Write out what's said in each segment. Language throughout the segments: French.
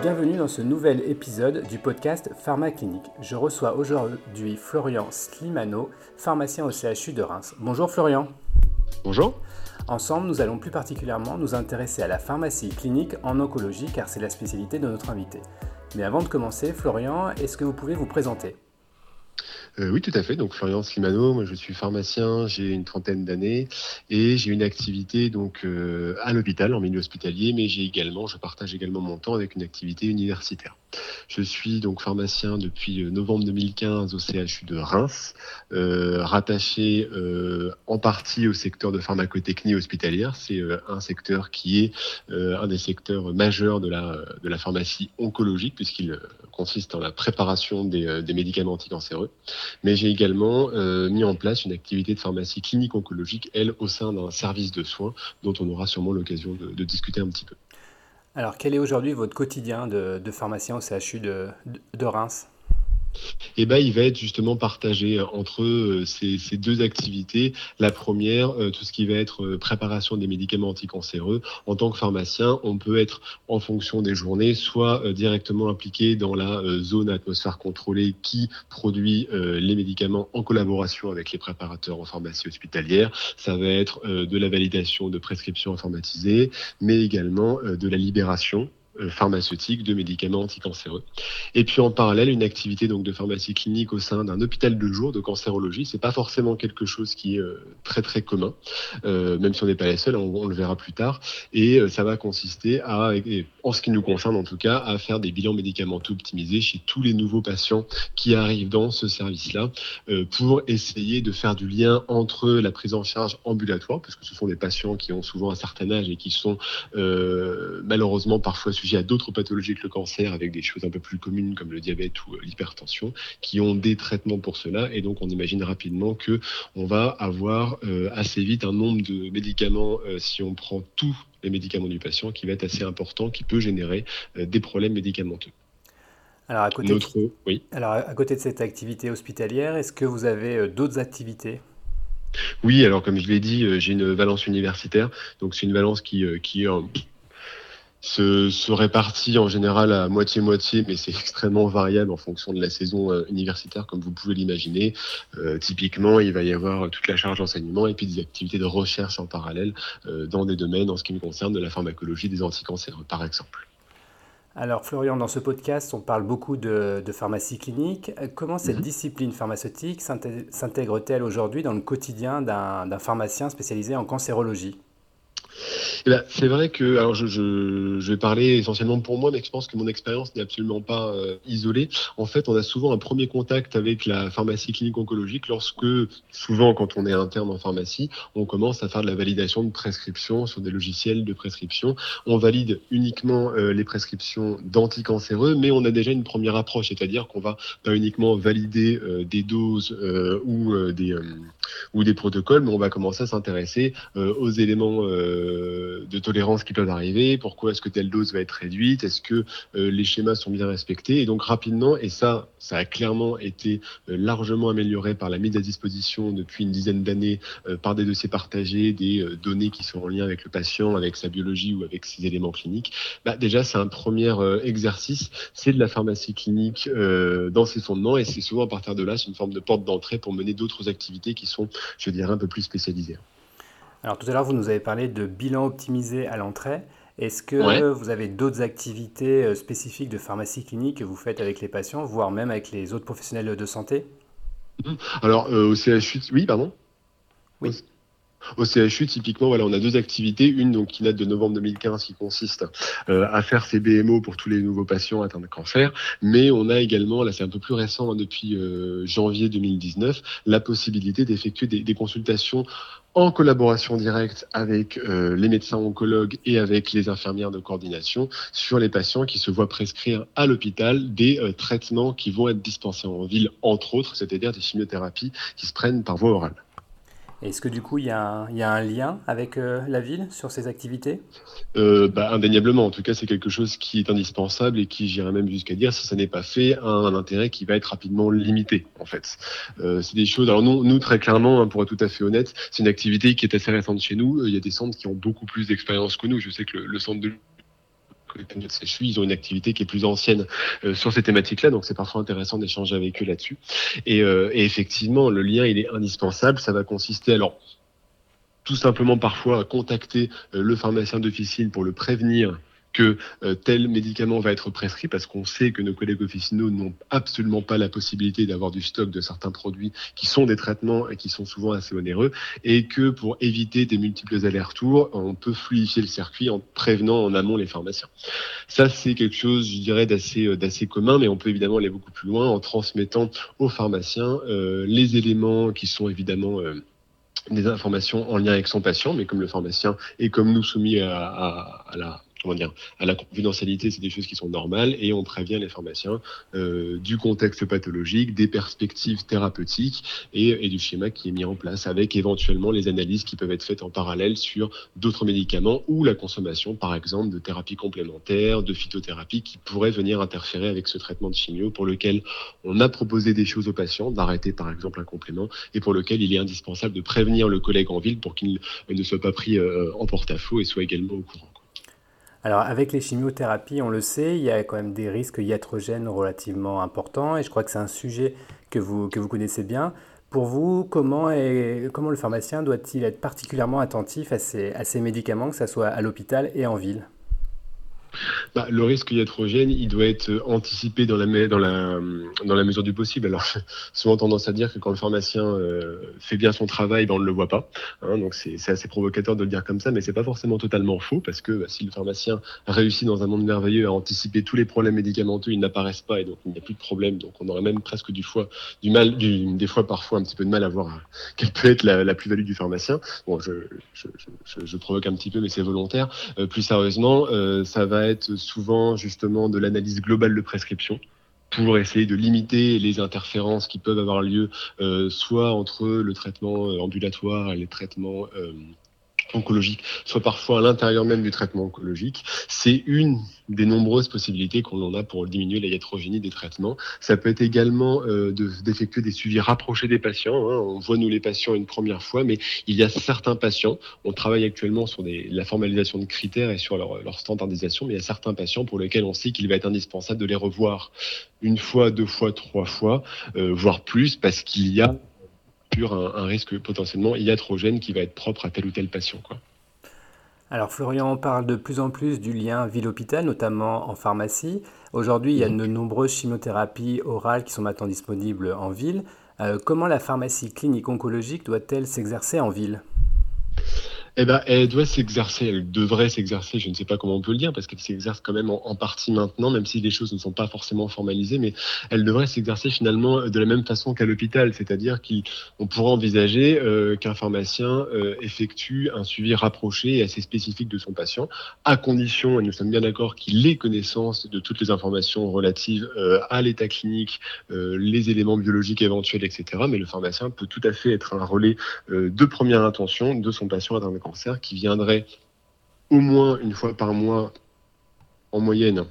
Bienvenue dans ce nouvel épisode du podcast Pharma Clinique. Je reçois aujourd'hui Florian Slimano, pharmacien au CHU de Reims. Bonjour Florian. Bonjour. Ensemble, nous allons plus particulièrement nous intéresser à la pharmacie clinique en oncologie car c'est la spécialité de notre invité. Mais avant de commencer, Florian, est-ce que vous pouvez vous présenter? Euh, oui, tout à fait. Donc Florian Slimano, moi je suis pharmacien, j'ai une trentaine d'années et j'ai une activité donc euh, à l'hôpital, en milieu hospitalier, mais j'ai également, je partage également mon temps avec une activité universitaire. Je suis donc pharmacien depuis euh, novembre 2015 au CHU de Reims, rattaché en partie au secteur de pharmacotechnie hospitalière. C'est un secteur qui est un des secteurs majeurs de la, de la pharmacie oncologique puisqu'il consiste en la préparation des, des médicaments anticancéreux mais j'ai également euh, mis en place une activité de pharmacie clinique oncologique, elle, au sein d'un service de soins dont on aura sûrement l'occasion de, discuter un petit peu. Alors, quel est aujourd'hui votre quotidien de, pharmacien au CHU de Reims? Et eh ben, il va être justement partagé entre euh, ces, deux activités. La première, euh, tout ce qui va être euh, préparation des médicaments anticancéreux. En tant que pharmacien, on peut être en fonction des journées, soit directement impliqué dans la zone atmosphère contrôlée qui produit les médicaments en collaboration avec les préparateurs en pharmacie hospitalière. Ça va être de la validation de prescriptions informatisées, mais également de la libération euh, pharmaceutique de médicaments anticancéreux. Et puis en parallèle, une activité donc de pharmacie clinique au sein d'un hôpital de jour de cancérologie. C'est pas forcément quelque chose qui est euh, très très commun, euh, même si on n'est pas les seuls, on, le verra plus tard. Et ça va consister à, en ce qui nous concerne en tout cas, à faire des bilans médicamenteux optimisés chez tous les nouveaux patients qui arrivent dans ce service-là, pour essayer de faire du lien entre la prise en charge ambulatoire, parce que ce sont des patients qui ont souvent un certain âge et qui sont malheureusement parfois il y a d'autres pathologies que le cancer avec des choses un peu plus communes comme le diabète ou euh, l'hypertension qui ont des traitements pour cela et donc on imagine rapidement que on va avoir euh, assez vite un nombre de médicaments euh, si on prend tous les médicaments du patient qui va être assez important qui peut générer des problèmes médicamenteux. Alors à, côté de... oui. Alors à côté de cette activité hospitalière, est-ce que vous avez d'autres activités? Oui, alors comme je l'ai dit, j'ai une valence universitaire, donc c'est une valence qui, qui est se, se, répartit en général à moitié-moitié, mais c'est extrêmement variable en fonction de la saison euh, universitaire, comme vous pouvez l'imaginer. Euh, typiquement, il va y avoir toute la charge d'enseignement et puis des activités de recherche en parallèle euh, dans des domaines, en ce qui me concerne, de la pharmacologie des anticancéreux, par exemple. Alors Florian, dans ce podcast, on parle beaucoup de, de pharmacie clinique. Comment cette mhm. discipline pharmaceutique s'intègre-t-elle aujourd'hui dans le quotidien d'un pharmacien spécialisé en cancérologie? C'est vrai que, alors je, vais parler essentiellement pour moi, mais je pense que mon expérience n'est absolument pas euh, isolée. En fait, on a souvent un premier contact avec la pharmacie clinique oncologique lorsque, souvent quand on est interne en pharmacie, on commence à faire de la validation de prescriptions sur des logiciels de prescription. On valide uniquement euh, les prescriptions d'anticancéreux, mais on a déjà une première approche, c'est-à-dire qu'on va pas uniquement valider euh, des doses ou, des, ou des protocoles, mais on va commencer à s'intéresser aux éléments de tolérance qui peuvent arriver, pourquoi est-ce que telle dose va être réduite, est-ce que euh, les schémas sont bien respectés. Et donc rapidement, et ça, ça a clairement été euh, largement amélioré par la mise à disposition depuis une dizaine d'années euh, par des dossiers partagés, des données qui sont en lien avec le patient, avec sa biologie ou avec ses éléments cliniques. Bah, déjà, c'est un premier exercice, c'est de la pharmacie clinique dans ses fondements et c'est souvent à partir de là, c'est une forme de porte d'entrée pour mener d'autres activités qui sont, je dirais, un peu plus spécialisées. Alors tout à l'heure, vous nous avez parlé de bilan optimisé à l'entrée. Est-ce que vous avez d'autres activités euh, spécifiques de pharmacie clinique que vous faites avec les patients, voire même avec les autres professionnels de santé? Mmh. Alors euh, au CHU, oui, pardon? Oui. Au CHU, typiquement, voilà, on a deux activités. Une donc, qui date de novembre 2015, qui consiste euh, à faire ces BMO pour tous les nouveaux patients atteints de cancer. Mais on a également, là c'est un peu plus récent, hein, depuis janvier 2019, la possibilité d'effectuer des, consultations en collaboration directe avec euh, les médecins oncologues et avec les infirmières de coordination sur les patients qui se voient prescrire à l'hôpital des euh, traitements qui vont être dispensés en ville, entre autres, c'est-à-dire des chimiothérapies qui se prennent par voie orale. Est-ce que du coup, il y, a un, lien avec euh, la ville sur ces activités? Euh, bah, Indéniablement. En tout cas, c'est quelque chose qui est indispensable et qui, j'irais même jusqu'à dire, si ça n'est pas fait, a un intérêt qui va être rapidement limité, en fait. Euh, c'est des choses. Alors, nous, très clairement, hein, pour être tout à fait honnête, c'est une activité qui est assez récente chez nous. Il y a des centres qui ont beaucoup plus d'expérience que nous. Je sais que le, le centre de ils ont une activité qui est plus ancienne sur ces thématiques-là, donc c'est parfois intéressant d'échanger avec eux là-dessus. Et, et, effectivement, le lien, il est indispensable. Ça va consister alors tout simplement parfois à contacter le pharmacien d'officine pour le prévenir que euh, tel médicament va être prescrit parce qu'on sait que nos collègues officinaux n'ont absolument pas la possibilité d'avoir du stock de certains produits qui sont des traitements et qui sont souvent assez onéreux et que pour éviter des multiples allers-retours, on peut fluidifier le circuit en prévenant en amont les pharmaciens. Ça, c'est quelque chose, je dirais, d'assez euh, d'assez commun, mais on peut évidemment aller beaucoup plus loin en transmettant aux pharmaciens euh, les éléments qui sont évidemment des informations en lien avec son patient, mais comme le pharmacien est comme nous soumis à, la à la confidentialité, c'est des choses qui sont normales et on prévient les pharmaciens euh, du contexte pathologique, des perspectives thérapeutiques et, et, du schéma qui est mis en place avec éventuellement les analyses qui peuvent être faites en parallèle sur d'autres médicaments ou la consommation, par exemple, de thérapies complémentaires, de phytothérapie qui pourraient venir interférer avec ce traitement de chimio pour lequel on a proposé des choses aux patients, d'arrêter par exemple un complément et pour lequel il est indispensable de prévenir le collègue en ville pour qu'il ne soit pas pris euh, en porte-à-faux et soit également au courant. Alors avec les chimiothérapies, on le sait, il y a quand même des risques iatrogènes relativement importants et je crois que c'est un sujet que vous, connaissez bien. Pour vous, comment, comment le pharmacien doit-il être particulièrement attentif à ces, à ces médicaments, que ce soit à l'hôpital et en ville? Bah, le risque iatrogène, il doit être anticipé dans la, mesure du possible. Alors, souvent tendance à dire que quand le pharmacien euh, fait bien son travail, ben, on ne le voit pas. Hein, donc, c'est assez provocateur de le dire comme ça, mais c'est pas forcément totalement faux parce que bah, si le pharmacien réussit dans un monde merveilleux à anticiper tous les problèmes médicamenteux, ils n'apparaissent pas et donc il n'y a plus de problème. Donc, on aurait même presque du, mal, des fois parfois un petit peu de mal à voir quelle peut être la, plus-value du pharmacien. Bon, je, provoque un petit peu, mais c'est volontaire. Euh, plus sérieusement, euh, ça va être souvent justement de l'analyse globale de prescription pour essayer de limiter les interférences qui peuvent avoir lieu, euh, soit entre le traitement euh, ambulatoire et les traitements euh, oncologique, soit parfois à l'intérieur même du traitement oncologique. C'est une des nombreuses possibilités qu'on a pour diminuer la iatrogénie des traitements. Ça peut être également euh, d'effectuer des suivis rapprochés des patients. Hein. On voit nous les patients une première fois, mais il y a certains patients, on travaille actuellement sur des, la formalisation de critères et sur leur, leur standardisation, mais il y a certains patients pour lesquels on sait qu'il va être indispensable de les revoir une fois, deux fois, trois fois, euh, voire plus, parce qu'il y a un, risque potentiellement iatrogène qui va être propre à tel ou tel patient. Quoi. Alors Florian, on parle de plus en plus du lien ville-hôpital, notamment en pharmacie. Aujourd'hui, il y a de nombreuses chimiothérapies orales qui sont maintenant disponibles en ville. Euh, comment la pharmacie clinique oncologique doit-elle s'exercer en ville? Eh ben, elle doit s'exercer, elle devrait s'exercer, je ne sais pas comment on peut le dire, parce qu'elle s'exerce quand même en, partie maintenant, même si les choses ne sont pas forcément formalisées, mais elle devrait s'exercer finalement de la même façon qu'à l'hôpital, c'est-à-dire qu'on pourrait envisager euh, qu'un pharmacien euh, effectue un suivi rapproché et assez spécifique de son patient, à condition, et nous sommes bien d'accord, qu'il ait connaissance de toutes les informations relatives euh, à l'état clinique, les éléments biologiques éventuels, etc. Mais le pharmacien peut tout à fait être un relais de première intention de son patient atteint de qui viendrait au moins une fois par mois en moyenne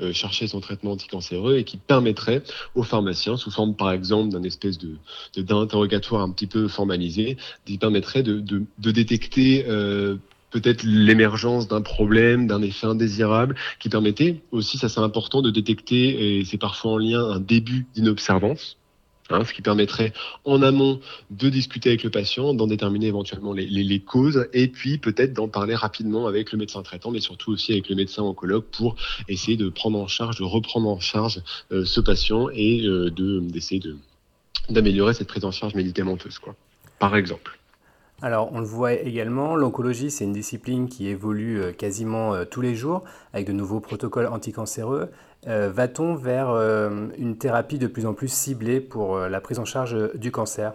euh, chercher son traitement anticancéreux et qui permettrait aux pharmaciens, sous forme par exemple d'un espèce de d'interrogatoire un petit peu formalisé, qui permettrait de, de, détecter euh, peut-être l'émergence d'un problème, d'un effet indésirable, qui permettait aussi, ça c'est important, de détecter, et c'est parfois en lien, un début d'inobservance Hein, ce qui permettrait en amont de discuter avec le patient, d'en déterminer éventuellement les, causes, et puis peut-être d'en parler rapidement avec le médecin traitant, mais surtout aussi avec le médecin oncologue pour essayer de prendre en charge, de reprendre en charge euh, ce patient et euh, d'essayer de, d'améliorer cette prise en charge médicamenteuse, quoi, par exemple. Alors, on le voit également, l'oncologie, c'est une discipline qui évolue euh, quasiment euh, tous les jours avec de nouveaux protocoles anticancéreux. Euh, va-t-on vers une thérapie de plus en plus ciblée pour la prise en charge du cancer?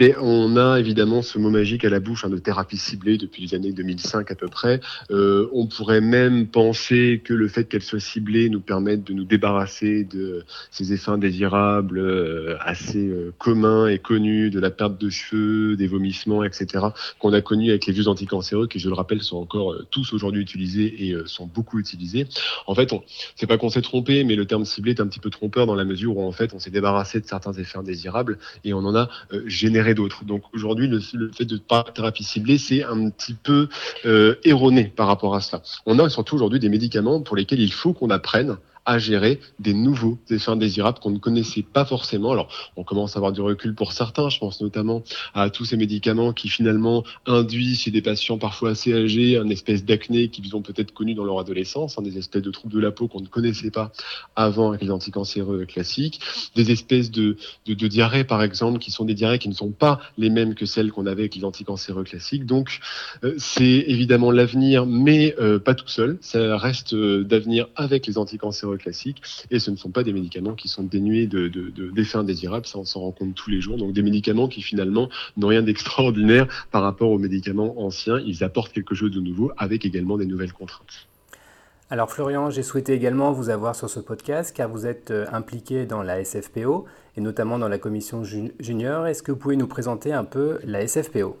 Mais on a évidemment ce mot magique à la bouche hein, de thérapie ciblée depuis les années 2005 à peu près. Euh, on pourrait même penser que le fait qu'elle soit ciblée nous permette de nous débarrasser de ces effets indésirables euh, assez euh, communs et connus, de la perte de cheveux, des vomissements, etc., qu'on a connus avec les vieux anticancéreux, qui, je le rappelle, sont encore tous aujourd'hui utilisés et sont beaucoup utilisés. En fait, c'est pas qu'on s'est trompé, mais le terme ciblé est un petit peu trompeur dans la mesure où en fait on s'est débarrassé de certains effets indésirables et on en a généré gérer d'autres. Donc aujourd'hui, le, fait de pas thérapie ciblée, c'est un petit peu euh, erroné par rapport à cela. On a surtout aujourd'hui des médicaments pour lesquels il faut qu'on apprenne à gérer des nouveaux effets indésirables qu'on ne connaissait pas forcément. Alors, on commence à avoir du recul pour certains. Je pense notamment à tous ces médicaments qui finalement induisent chez des patients parfois assez âgés un espèce d'acné qu'ils ont peut-être connu dans leur adolescence, hein, des espèces de troubles de la peau qu'on ne connaissait pas avant avec les anticancéreux classiques, des espèces de, de, diarrhées par exemple qui sont des diarrhées qui ne sont pas les mêmes que celles qu'on avait avec les anticancéreux classiques. Donc, euh, c'est évidemment l'avenir, mais euh, pas tout seul. Ça reste euh, d'avenir avec les anticancéreux classiques. Et ce ne sont pas des médicaments qui sont dénués de, d'effets indésirables, ça on s'en rend compte tous les jours. Donc des médicaments qui finalement n'ont rien d'extraordinaire par rapport aux médicaments anciens. Ils apportent quelque chose de nouveau avec également des nouvelles contraintes. Alors Florian, j'ai souhaité également vous avoir sur ce podcast car vous êtes euh, impliqué dans la SFPO et notamment dans la commission junior. Est-ce que vous pouvez nous présenter un peu la SFPO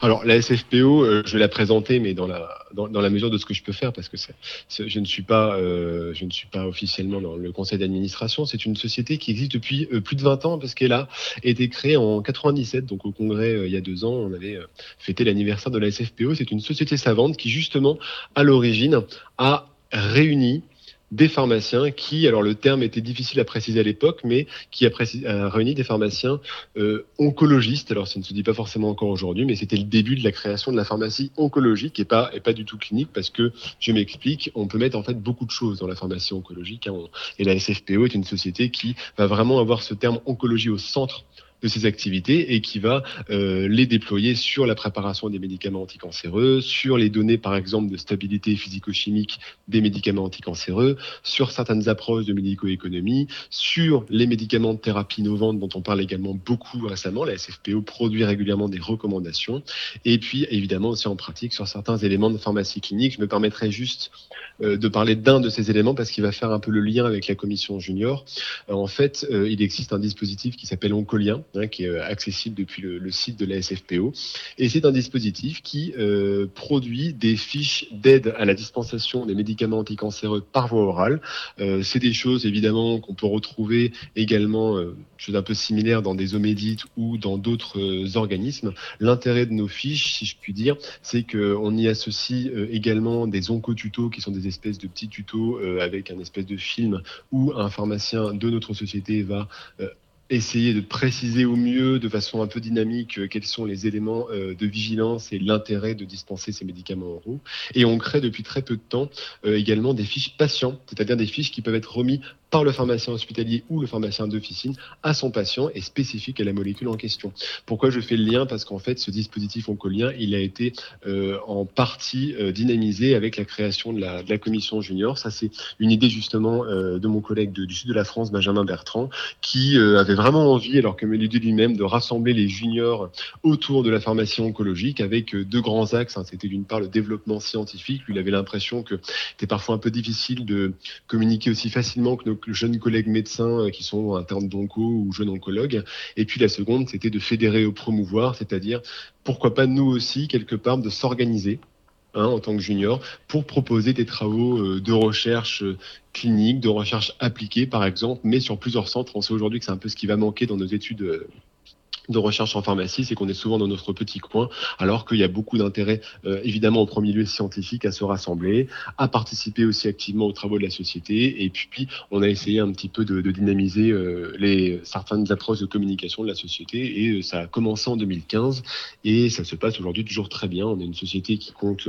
alors la SFPO, euh, je vais la présenter, mais dans la dans, la mesure de ce que je peux faire, parce que je ne suis pas euh, je ne suis pas officiellement dans le conseil d'administration. C'est une société qui existe depuis euh, plus de 20 ans, parce qu'elle a été créée en 97, donc au congrès il y a deux ans, on avait fêté l'anniversaire de la SFPO. C'est une société savante qui justement à l'origine a réuni des pharmaciens qui, alors le terme était difficile à préciser à l'époque, mais qui a, réuni des pharmaciens euh, oncologistes. Alors ça ne se dit pas forcément encore aujourd'hui, mais c'était le début de la création de la pharmacie oncologique et pas, du tout clinique parce que, je m'explique, on peut mettre en fait beaucoup de choses dans la pharmacie oncologique. Hein. et la SFPO est une société qui va vraiment avoir ce terme oncologie au centre de ces activités et qui va euh, les déployer sur la préparation des médicaments anticancéreux, sur les données par exemple de stabilité physico-chimique des médicaments anticancéreux, sur certaines approches de médico-économie, sur les médicaments de thérapie innovante dont on parle également beaucoup récemment. La SFPO produit régulièrement des recommandations et puis évidemment aussi en pratique sur certains éléments de pharmacie clinique. Je me permettrai juste euh, de parler d'un de ces éléments parce qu'il va faire un peu le lien avec la commission junior. Euh, en fait, il existe un dispositif qui s'appelle Oncolien Qui est euh, accessible depuis le, site de la SFPO. Et c'est un dispositif qui euh, produit des fiches d'aide à la dispensation des médicaments anticancéreux par voie orale. Euh, c'est des choses évidemment qu'on peut retrouver également, euh, un peu similaire dans des omédites ou dans d'autres organismes. L'intérêt de nos fiches, si je puis dire, c'est qu'on y associe également des oncotutos qui sont des espèces de petits tutos avec un espèce de film où un pharmacien de notre société va essayer de préciser au mieux, de façon un peu dynamique, euh, quels sont les éléments euh, de vigilance et l'intérêt de dispenser ces médicaments oraux. Et on crée depuis très peu de temps euh, également des fiches patients, c'est-à-dire des fiches qui peuvent être remis par le pharmacien hospitalier ou le pharmacien d'officine à son patient et spécifique à la molécule en question. Pourquoi je fais le lien? Parce qu'en fait, ce dispositif oncolien, il a été euh, en partie euh, dynamisé avec la création de la, de la commission junior. Ça, c'est une idée justement euh, de mon collègue du sud de la France, Benjamin Bertrand, qui euh, avait vraiment envie, alors que dit lui-même, de rassembler les juniors autour de la pharmacie oncologique avec euh, deux grands axes. Hein. C'était d'une part le développement scientifique. Lui, il avait l'impression que c'était parfois un peu difficile de communiquer aussi facilement que nos jeunes collègues médecins euh, qui sont internes d'onco ou jeunes oncologues. Et puis la seconde, c'était de fédérer au promouvoir, c'est-à-dire pourquoi pas nous aussi, quelque part, de s'organiser Hein, en tant que junior pour proposer des travaux euh, de recherche euh, clinique, de recherche appliquée par exemple, mais sur plusieurs centres. On sait aujourd'hui que c'est un peu ce qui va manquer dans nos études de recherche en pharmacie, c'est qu'on est souvent dans notre petit coin, alors qu'il y a beaucoup d'intérêt, euh, évidemment, au premier lieu scientifique, à se rassembler, à participer aussi activement aux travaux de la société. Et puis, on a essayé un petit peu de, dynamiser euh, les certaines approches de communication de la société. Et euh, ça a commencé en 2015 et ça se passe aujourd'hui toujours très bien. On est une société qui compte,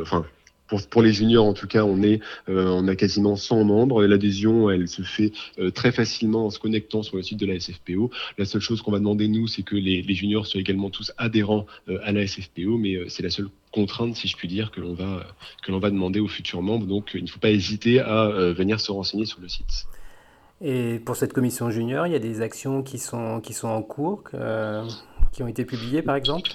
pour, les juniors, en tout cas, on est, euh, on a quasiment 100 membres. L'adhésion, elle se fait euh, très facilement en se connectant sur le site de la SFPO. La seule chose qu'on va demander nous, c'est que les, juniors soient également tous adhérents euh, à la SFPO, mais c'est la seule contrainte, si je puis dire, que l'on va que l'on va demander aux futurs membres. Donc, il ne faut pas hésiter à venir se renseigner sur le site. Et pour cette commission junior, il y a des actions qui sont qui sont en cours, qui ont été publiées, par exemple?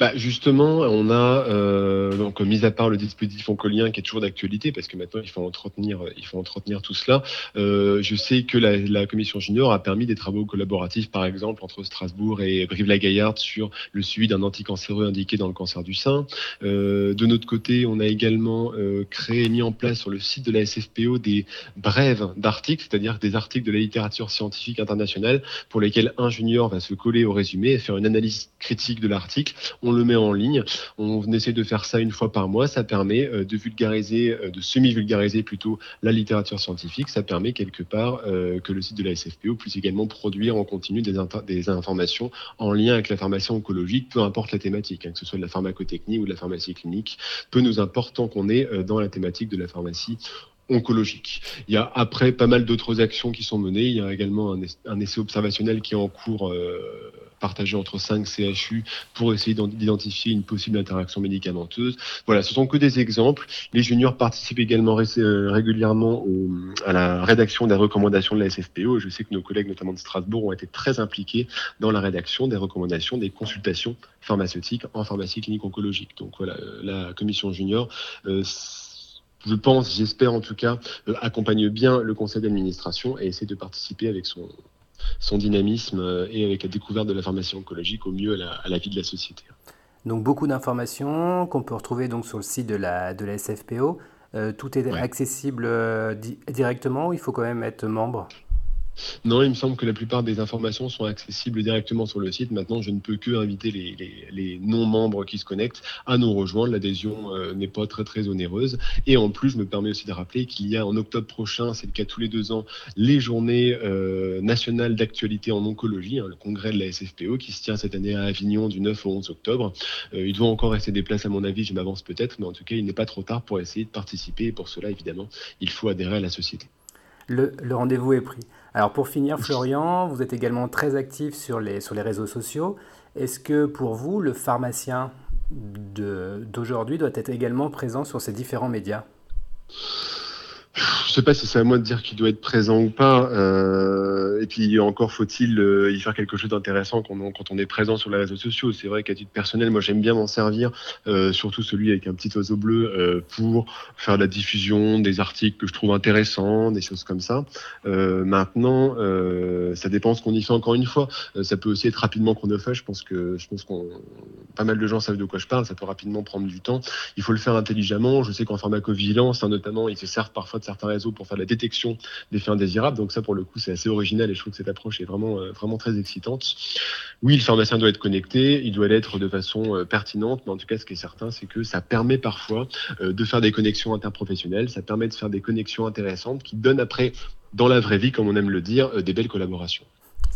Bah Justement, on a, euh, donc, mis à part le dispositif oncolien qui est toujours d'actualité, parce que maintenant il faut entretenir, il faut entretenir tout cela, euh, je sais que la, commission junior a permis des travaux collaboratifs, par exemple, entre Strasbourg et Brive-la-Gaillarde sur le suivi d'un anticancéreux indiqué dans le cancer du sein. Euh, de notre côté, on a également euh, créé et mis en place sur le site de la SFPO des brèves d'articles, c'est-à-dire des articles de la littérature scientifique internationale pour lesquels un junior va se coller au résumé et faire une analyse critique de l'article on le met en ligne. On essaie de faire ça une fois par mois. Ça permet euh, de vulgariser, euh, de semi-vulgariser plutôt la littérature scientifique. Ça permet quelque part euh, que le site de la SFPO puisse également produire en continu des, informations en lien avec la pharmacie oncologique, peu importe la thématique, hein, que ce soit de la pharmacotechnie ou de la pharmacie clinique. Peu nous importe tant qu'on est dans la thématique de la pharmacie oncologique. Il y a après pas mal d'autres actions qui sont menées. Il y a également un, essai observationnel qui est en cours partagé entre 5 CHU pour essayer d'identifier une possible interaction médicamenteuse. Voilà, ce sont que des exemples. Les juniors participent également euh, régulièrement à la rédaction des recommandations de la SFPO. Je sais que nos collègues, notamment de Strasbourg, ont été très impliqués dans la rédaction des recommandations des consultations pharmaceutiques en pharmacie clinique oncologique. Donc voilà, euh, la commission junior. Euh, je pense, j'espère en tout cas, accompagne bien le conseil d'administration et essaie de participer avec son, son dynamisme euh, et avec la découverte de la pharmacie oncologique au mieux à la, vie de la société. Donc beaucoup d'informations qu'on peut retrouver donc sur le site de la, de la SFPO. Euh, tout est accessible euh, directement ou il faut quand même être membre? Non, il me semble que la plupart des informations sont accessibles directement sur le site. Maintenant, je ne peux que inviter les, non-membres qui se connectent à nous rejoindre. L'adhésion euh, n'est pas très très onéreuse. Et en plus, je me permets aussi de rappeler qu'il y a en octobre prochain, c'est le cas tous les deux ans, les journées euh, nationales d'actualité en oncologie, hein, le congrès de la SFPO qui se tient cette année à Avignon du 9 au 11 octobre. Euh, il doit encore rester des places à mon avis, je m'avance peut-être, mais en tout cas, il n'est pas trop tard pour essayer de participer. Et pour cela, évidemment, il faut adhérer à la société. Le, rendez-vous est pris. Alors pour finir, Florian, vous êtes également très actif sur les, réseaux sociaux. Est-ce que pour vous, le pharmacien d'aujourd'hui doit être également présent sur ces différents médias? Je sais pas si c'est à moi de dire qu'il doit être présent ou pas. Euh, et puis encore faut-il euh, y faire quelque chose d'intéressant quand on, est présent sur les réseaux sociaux. C'est vrai qu'à titre personnel, moi j'aime bien m'en servir, euh, surtout celui avec un petit oiseau bleu, euh, pour faire de la diffusion des articles que je trouve intéressants, des choses comme ça. Maintenant, ça dépend ce qu'on y fait encore une fois. ça peut aussi être rapidement chronophage. Je pense que je pense qu'on pas mal de gens savent de quoi je parle. Ça peut rapidement prendre du temps. Il faut le faire intelligemment. Je sais qu'en pharmacovigilance, hein, notamment, ils se servent parfois de certains réseaux pour faire la détection des faits indésirables. Donc ça, pour le coup, c'est assez original et je trouve que cette approche est vraiment, euh, vraiment très excitante. Oui, le pharmacien doit être connecté, il doit l'être de façon euh, pertinente, mais en tout cas, ce qui est certain, c'est que ça permet parfois euh, de faire des connexions interprofessionnelles, ça permet de faire des connexions intéressantes qui donnent après, dans la vraie vie, comme on aime le dire, des belles collaborations.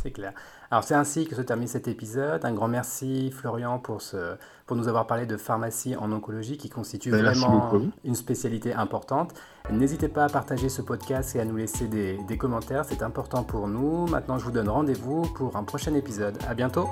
C'est clair. Alors c'est ainsi que se termine cet épisode. Un grand merci Florian pour, ce, pour nous avoir parlé de pharmacie en oncologie qui constitue ben, vraiment une spécialité importante. N'hésitez pas à partager ce podcast et à nous laisser des, des commentaires, c'est important pour nous. Maintenant je vous donne rendez-vous pour un prochain épisode. À bientôt